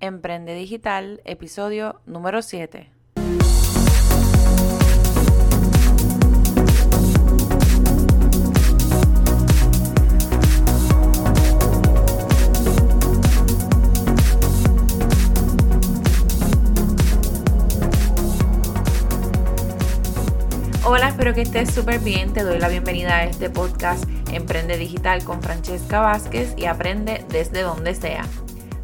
Emprende Digital, episodio número 7. Hola, espero que estés súper bien. Te doy la bienvenida a este podcast Emprende Digital con Francesca Vázquez y aprende desde donde sea,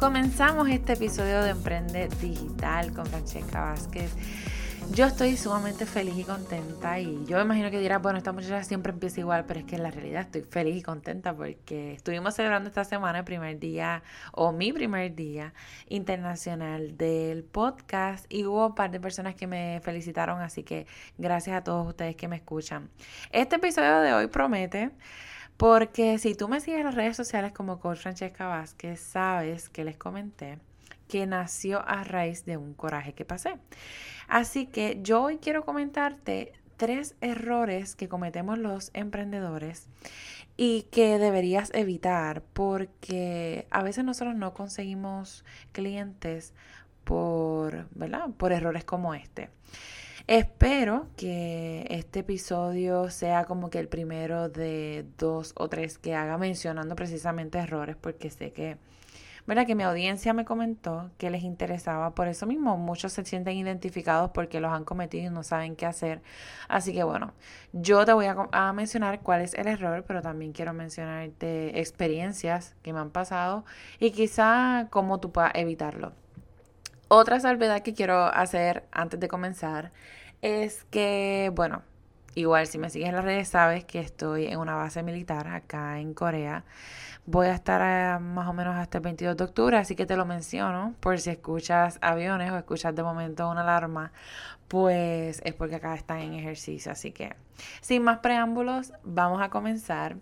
Comenzamos este episodio de Emprende Digital con Francesca Vázquez. Yo estoy sumamente feliz y contenta y yo me imagino que dirás, bueno, esta muchacha siempre empieza igual, pero es que en la realidad estoy feliz y contenta porque estuvimos celebrando esta semana el primer día o mi primer día internacional del podcast y hubo un par de personas que me felicitaron, así que gracias a todos ustedes que me escuchan. Este episodio de hoy promete... Porque si tú me sigues en las redes sociales como Coach Francesca Vázquez, sabes que les comenté que nació a raíz de un coraje que pasé. Así que yo hoy quiero comentarte tres errores que cometemos los emprendedores y que deberías evitar porque a veces nosotros no conseguimos clientes por, ¿verdad? por errores como este. Espero que este episodio sea como que el primero de dos o tres que haga mencionando precisamente errores porque sé que ¿verdad? Que mi audiencia me comentó que les interesaba por eso mismo. Muchos se sienten identificados porque los han cometido y no saben qué hacer. Así que bueno, yo te voy a, mencionar cuál es el error, pero también quiero mencionarte experiencias que me han pasado y quizá cómo tú puedas evitarlo. Otra salvedad que quiero hacer antes de comenzar es que, bueno, igual si me sigues en las redes sabes que estoy en una base militar acá en Corea. Voy a estar eh, más o menos hasta el 22 de octubre, así que te lo menciono por si escuchas aviones o escuchas de momento una alarma, pues es porque acá están en ejercicio. Así que sin más preámbulos, vamos a comenzar.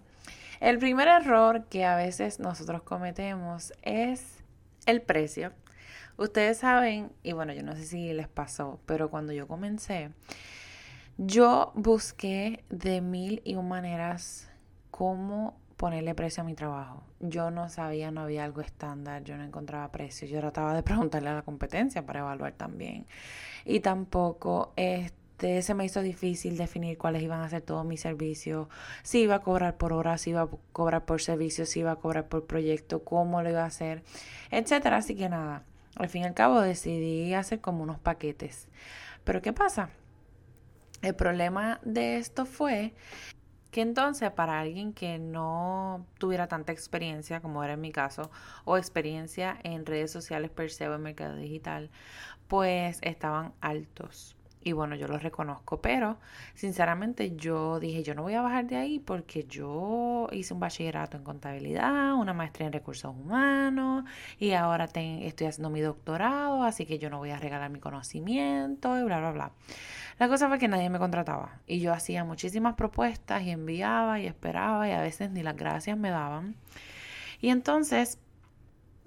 El primer error que a veces nosotros cometemos es el precio. Ustedes saben, y bueno, yo no sé si les pasó, pero cuando yo comencé, yo busqué de mil y un maneras cómo ponerle precio a mi trabajo. Yo no sabía, no había algo estándar, yo no encontraba precio. Yo trataba de preguntarle a la competencia para evaluar también. Y tampoco este, se me hizo difícil definir cuáles iban a ser todos mis servicios, si iba a cobrar por hora, si iba a cobrar por servicio, si iba a cobrar por proyecto, cómo lo iba a hacer, etcétera. Así que nada, al fin y al cabo decidí hacer como unos paquetes. Pero ¿qué pasa? El problema de esto fue que entonces para alguien que no tuviera tanta experiencia como era en mi caso o experiencia en redes sociales per se o en mercado digital, pues estaban altos. Y bueno, yo los reconozco, pero sinceramente yo dije, yo no voy a bajar de ahí porque yo hice un bachillerato en contabilidad, una maestría en recursos humanos y ahora estoy haciendo mi doctorado, así que yo no voy a regalar mi conocimiento y bla, bla, bla. La cosa fue que nadie me contrataba y yo hacía muchísimas propuestas y enviaba y esperaba y a veces ni las gracias me daban. Y entonces,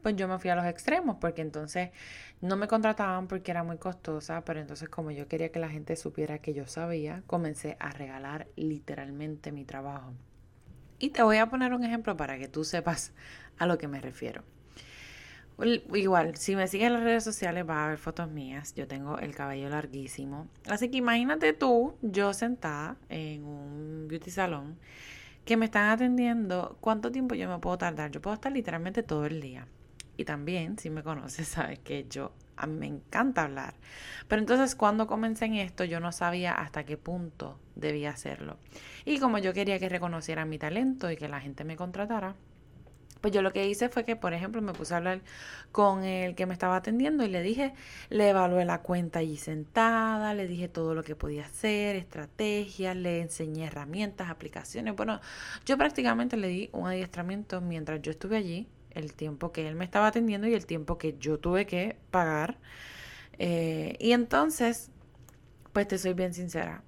pues yo me fui a los extremos porque entonces no me contrataban porque era muy costosa, pero entonces como yo quería que la gente supiera que yo sabía, comencé a regalar literalmente mi trabajo. Y te voy a poner un ejemplo para que tú sepas a lo que me refiero. Igual, si me sigues en las redes sociales vas a ver fotos mías. Yo tengo el cabello larguísimo. Así que imagínate tú, yo sentada en un beauty salón, que me están atendiendo. ¿Cuánto tiempo yo me puedo tardar? Yo puedo estar literalmente todo el día. Y también, si me conoces, sabes que yo, a mí me encanta hablar. Pero entonces cuando comencé en esto, yo no sabía hasta qué punto debía hacerlo. Y como yo quería que reconocieran mi talento y que la gente me contratara, pues yo lo que hice fue que, por ejemplo, me puse a hablar con el que me estaba atendiendo y le dije, le evalué la cuenta allí sentada, le dije todo lo que podía hacer, estrategias, le enseñé herramientas, aplicaciones. Bueno, yo prácticamente le di un adiestramiento mientras yo estuve allí el tiempo que él me estaba atendiendo y el tiempo que yo tuve que pagar. Eh, y entonces, pues te soy bien sincera.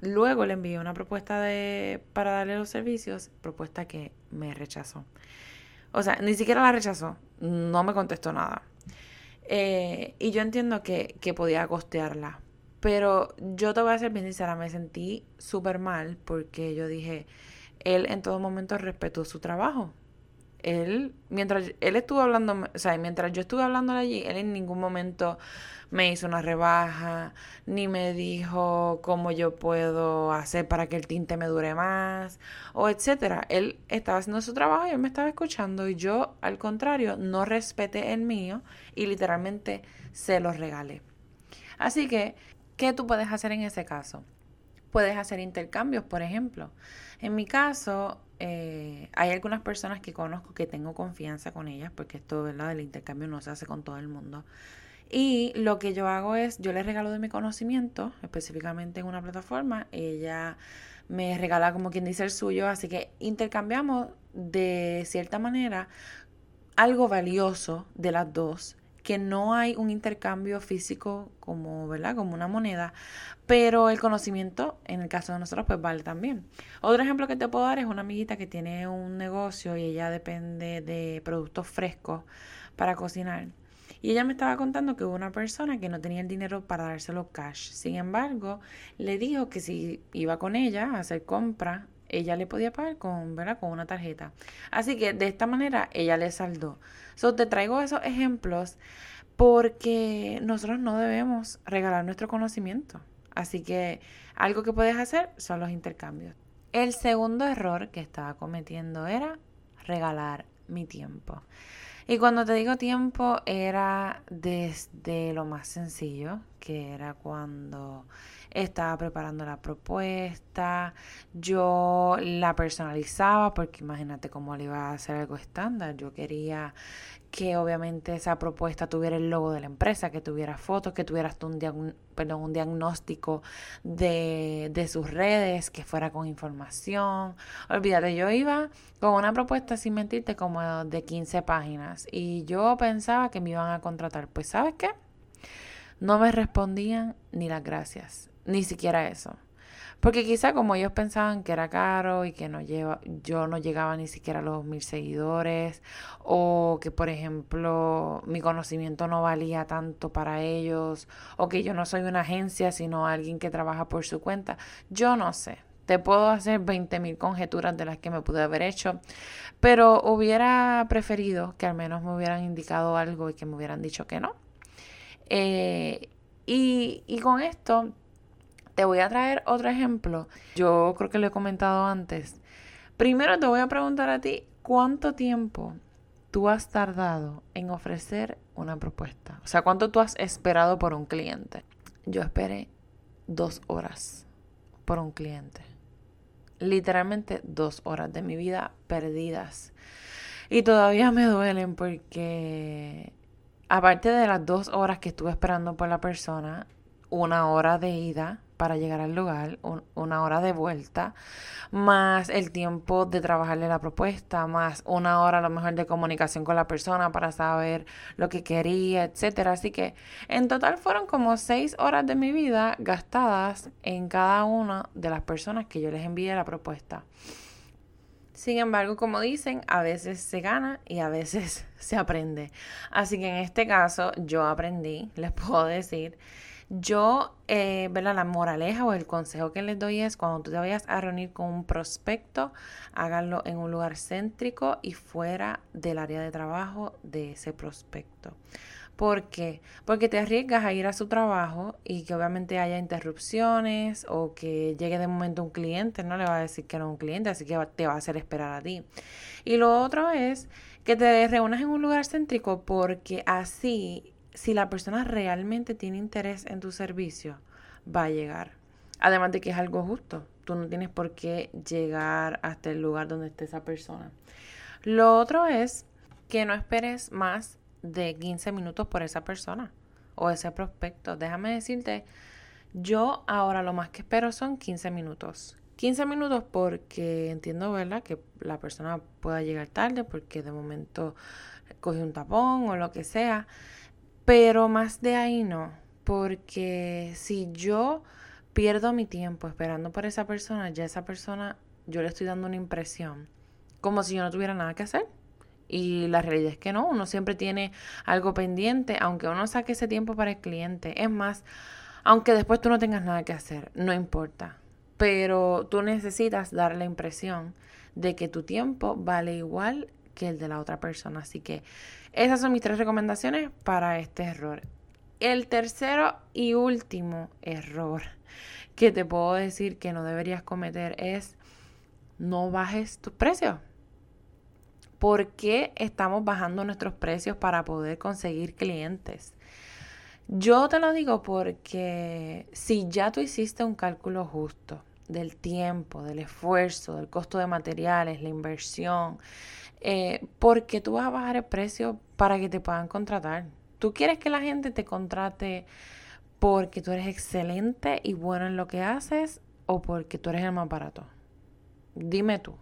Luego le envié una propuesta de, para darle los servicios, propuesta que me rechazó. O sea, ni siquiera la rechazó, no me contestó nada. Eh, y yo entiendo que, que podía costearla, pero yo te voy a ser bien sincera, me sentí súper mal porque yo dije, él en todo momento respetó su trabajo. Él, mientras él estuvo hablando, o sea, mientras yo estuve hablando allí, él en ningún momento me hizo una rebaja, ni me dijo cómo yo puedo hacer para que el tinte me dure más, o etcétera. Él estaba haciendo su trabajo y él me estaba escuchando, y yo, al contrario, no respeté el mío y literalmente se lo regalé. Así que ¿Qué tú puedes hacer en ese caso? Puedes hacer intercambios, por ejemplo. En mi caso, eh, hay algunas personas que conozco que tengo confianza con ellas, porque esto, ¿verdad? El intercambio no se hace con todo el mundo. Y lo que yo hago es, yo les regalo de mi conocimiento, específicamente en una plataforma, ella me regala como quien dice el suyo, así que intercambiamos de cierta manera algo valioso de las dos que no hay un intercambio físico como, ¿verdad? Como una moneda, pero el conocimiento, en el caso de nosotros, pues vale también. Otro ejemplo que te puedo dar es una amiguita que tiene un negocio y ella depende de productos frescos para cocinar. Y ella me estaba contando que hubo una persona que no tenía el dinero para dárselo cash. Sin embargo, le dijo que si iba con ella a hacer compra, ella le podía pagar con, ¿verdad? con una tarjeta. Así que de esta manera ella le saldó. So, te traigo esos ejemplos porque nosotros no debemos regalar nuestro conocimiento. Así que algo que puedes hacer son los intercambios. El segundo error que estaba cometiendo era regalar mi tiempo. Y cuando te digo tiempo era desde lo más sencillo, que era cuando estaba preparando la propuesta, yo la personalizaba porque imagínate cómo le iba a hacer algo estándar, yo quería que obviamente esa propuesta tuviera el logo de la empresa, que tuviera fotos, que tuviera un, un diagnóstico de, de sus redes, que fuera con información. Olvídate, yo iba con una propuesta, sin mentirte, como de 15 páginas y yo pensaba que me iban a contratar. Pues sabes qué? No me respondían ni las gracias, ni siquiera eso. Porque quizá como ellos pensaban que era caro y que no lleva, yo no llegaba ni siquiera a los mil seguidores o que por ejemplo mi conocimiento no valía tanto para ellos o que yo no soy una agencia sino alguien que trabaja por su cuenta, yo no sé. Te puedo hacer 20 mil conjeturas de las que me pude haber hecho, pero hubiera preferido que al menos me hubieran indicado algo y que me hubieran dicho que no. Eh, y con esto te voy a traer otro ejemplo. Yo creo que lo he comentado antes. Primero te voy a preguntar a ti, ¿cuánto tiempo tú has tardado en ofrecer una propuesta? O sea, ¿cuánto tú has esperado por un cliente? Yo esperé dos horas por un cliente. Literalmente dos horas de mi vida perdidas. Y todavía me duelen porque aparte de las dos horas que estuve esperando por la persona, una hora de ida para llegar al lugar, una hora de vuelta, más el tiempo de trabajarle la propuesta, más una hora a lo mejor de comunicación con la persona para saber lo que quería, etcétera. Así que en total fueron como seis horas de mi vida gastadas en cada una de las personas que yo les envié la propuesta. Sin embargo, como dicen, a veces se gana y a veces se aprende. Así que en este caso yo aprendí, les puedo decir yo, eh, La moraleja o el consejo que les doy es cuando tú te vayas a reunir con un prospecto, háganlo en un lugar céntrico y fuera del área de trabajo de ese prospecto. ¿Por qué? Porque te arriesgas a ir a su trabajo y que obviamente haya interrupciones o que llegue de momento un cliente, no le va a decir que no es un cliente, así que te va a hacer esperar a ti. Y lo otro es que te reúnas en un lugar céntrico porque así si la persona realmente tiene interés en tu servicio, va a llegar. Además de que es algo justo. Tú no tienes por qué llegar hasta el lugar donde esté esa persona. Lo otro es que no esperes más de 15 minutos por esa persona o ese prospecto. Déjame decirte, yo ahora lo más que espero son 15 minutos. 15 minutos porque entiendo, ¿verdad? Que la persona pueda llegar tarde porque de momento coge un tapón o lo que sea. Pero más de ahí no. Porque si yo pierdo mi tiempo esperando por esa persona, ya esa persona, yo le estoy dando una impresión como si yo no tuviera nada que hacer. Y la realidad es que no, uno siempre tiene algo pendiente, aunque uno saque ese tiempo para el cliente. Es más, aunque después tú no tengas nada que hacer, no importa pero tú necesitas dar la impresión de que tu tiempo vale igual que el de la otra persona. Así que esas son mis tres recomendaciones para este error. El tercero y último error que te puedo decir que no deberías cometer es no bajes tus precios. ¿Por qué estamos bajando nuestros precios para poder conseguir clientes? Yo te lo digo porque si ya tú hiciste un cálculo justo del tiempo, del esfuerzo, del costo de materiales, la inversión, eh, porque tú vas a bajar el precio para que te puedan contratar. Tú quieres que la gente te contrate porque tú eres excelente y bueno en lo que haces o porque tú eres el más barato. Dime tú,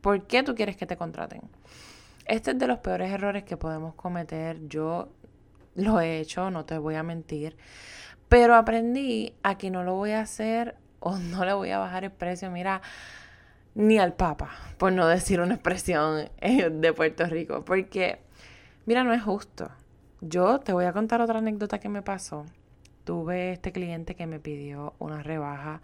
¿por qué tú quieres que te contraten? Este es de los peores errores que podemos cometer. Yo lo he hecho, no te voy a mentir, pero aprendí a que no lo voy a hacer o no le voy a bajar el precio, mira, ni al Papa, por no decir una expresión eh, de Puerto Rico, porque, mira, no es justo. Yo te voy a contar otra anécdota que me pasó. Tuve este cliente que me pidió una rebaja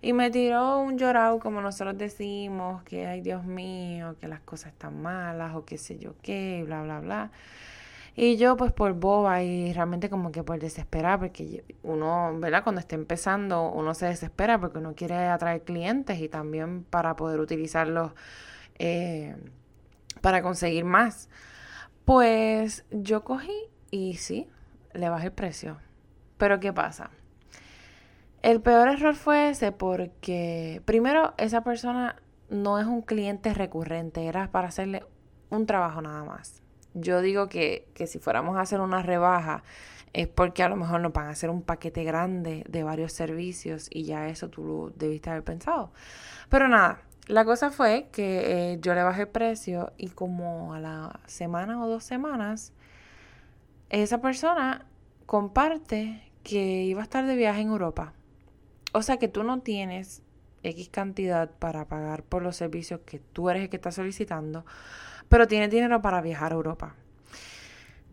y me tiró un llorado, como nosotros decimos, que ay Dios mío, que las cosas están malas o qué sé yo qué, bla, bla, bla. Y yo pues por boba y realmente como que por desesperar, porque uno, ¿verdad? Cuando está empezando, uno se desespera porque uno quiere atraer clientes y también para poder utilizarlos eh, para conseguir más. Pues yo cogí y sí, le bajé el precio. Pero ¿qué pasa? El peor error fue ese porque primero esa persona no es un cliente recurrente, era para hacerle un trabajo nada más. Yo digo que, que si fuéramos a hacer una rebaja es porque a lo mejor nos van a hacer un paquete grande de varios servicios y ya eso tú lo debiste haber pensado. Pero nada, la cosa fue que eh, yo le bajé el precio y como a la semana o dos semanas, esa persona comparte que iba a estar de viaje en Europa. O sea que tú no tienes X cantidad para pagar por los servicios que tú eres el que está solicitando, pero tiene dinero para viajar a Europa.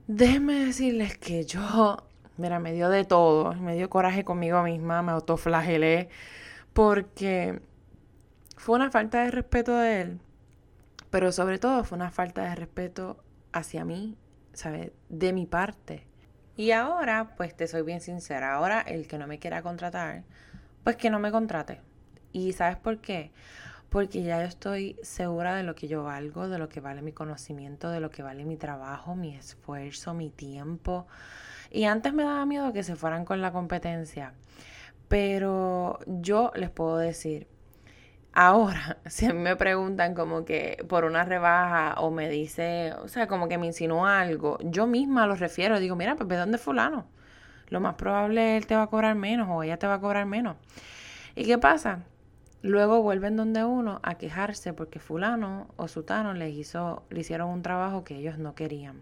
Déjenme decirles que yo, mira, me dio de todo, me dio coraje conmigo misma, me autoflagelé, porque fue una falta de respeto de él, pero sobre todo fue una falta de respeto hacia mí, ¿sabes? De mi parte. Y ahora, pues te soy bien sincera, ahora el que no me quiera contratar, pues que no me contrate. ¿Y sabes por qué? Porque ya yo estoy segura de lo que yo valgo, de lo que vale mi conocimiento, de lo que vale mi trabajo, mi esfuerzo, mi tiempo. Y antes me daba miedo que se fueran con la competencia, pero yo les puedo decir, ahora, si a mí me preguntan como que por una rebaja o me dice, o sea, como que me insinúa algo, yo misma lo refiero, digo, mira, pues ve dónde fulano. Lo más probable él te va a cobrar menos o ella te va a cobrar menos. ¿Y qué pasa? Luego vuelven donde uno a quejarse porque fulano o sutano les hizo, le hicieron un trabajo que ellos no querían.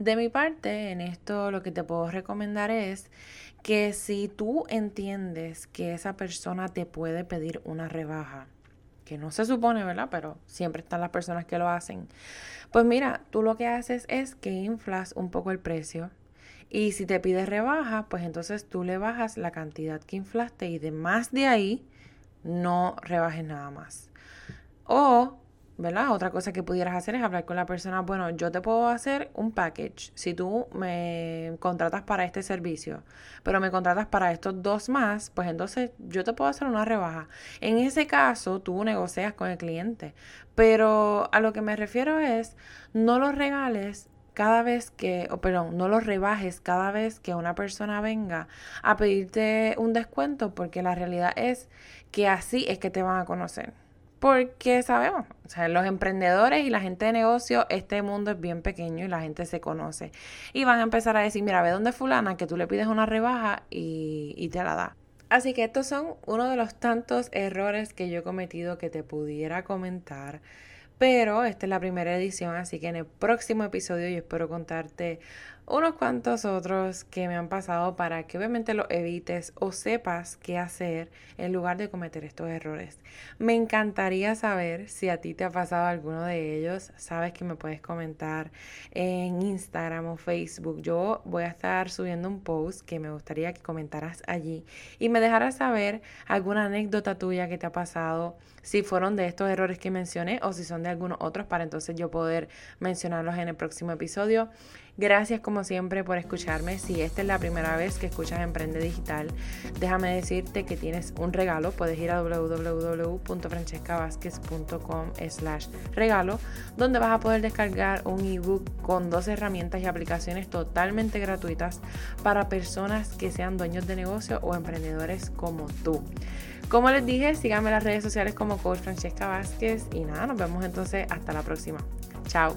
De mi parte, en esto lo que te puedo recomendar es que si tú entiendes que esa persona te puede pedir una rebaja, que no se supone, ¿verdad? Pero siempre están las personas que lo hacen. Pues mira, tú lo que haces es que inflas un poco el precio. Y si te pide rebaja, pues entonces tú le bajas la cantidad que inflaste y de más de ahí, no rebajes nada más. O, ¿verdad? Otra cosa que pudieras hacer es hablar con la persona, bueno, yo te puedo hacer un package si tú me contratas para este servicio, pero me contratas para estos dos más, pues entonces yo te puedo hacer una rebaja. En ese caso, tú negocias con el cliente, pero a lo que me refiero es, no lo regales cada vez que, o perdón, no lo rebajes cada vez que una persona venga a pedirte un descuento, porque la realidad es que así es que te van a conocer. Porque sabemos, o sea, los emprendedores y la gente de negocio, este mundo es bien pequeño y la gente se conoce. Y van a empezar a decir, mira, ve dónde fulana que tú le pides una rebaja y, y te la da. Así que estos son uno de los tantos errores que yo he cometido que te pudiera comentar. Pero esta es la primera edición, así que en el próximo episodio yo espero contarte unos cuantos otros que me han pasado para que obviamente lo evites o sepas qué hacer en lugar de cometer estos errores. Me encantaría saber si a ti te ha pasado alguno de ellos. Sabes que me puedes comentar en Instagram o Facebook. Yo voy a estar subiendo un post que me gustaría que comentaras allí y me dejaras saber alguna anécdota tuya que te ha pasado, si fueron de estos errores que mencioné o si son de algunos otros para entonces yo poder mencionarlos en el próximo episodio. Gracias como siempre por escucharme. Si esta es la primera vez que escuchas Emprende Digital, déjame decirte que tienes un regalo. Puedes ir a www.francescavázquez.com slash regalo, donde vas a poder descargar un ebook con dos herramientas y aplicaciones totalmente gratuitas para personas que sean dueños de negocio o emprendedores como tú. Como les dije, síganme en las redes sociales como Coach Francesca Vázquez y nada, nos vemos entonces hasta la próxima. Chao.